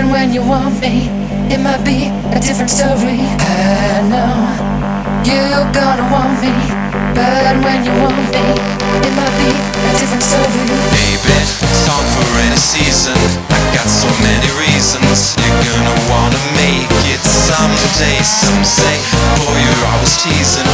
But when you want me, it might be a different story. I know you're gonna want me. But when you want me, it might be a different story. Baby, song for any season. I got so many reasons. You're gonna wanna make it someday, Some say, Boy, you're always teasing.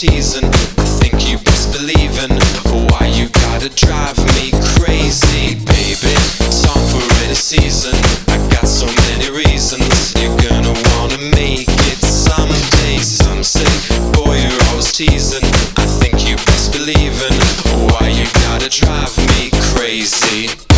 teasing. I think you best believing. Why you gotta drive me crazy, baby? It's on for any season. I got so many reasons. You're gonna wanna make it someday. Some say, boy, you're always teasing. I think you best believing. Why you gotta drive me crazy?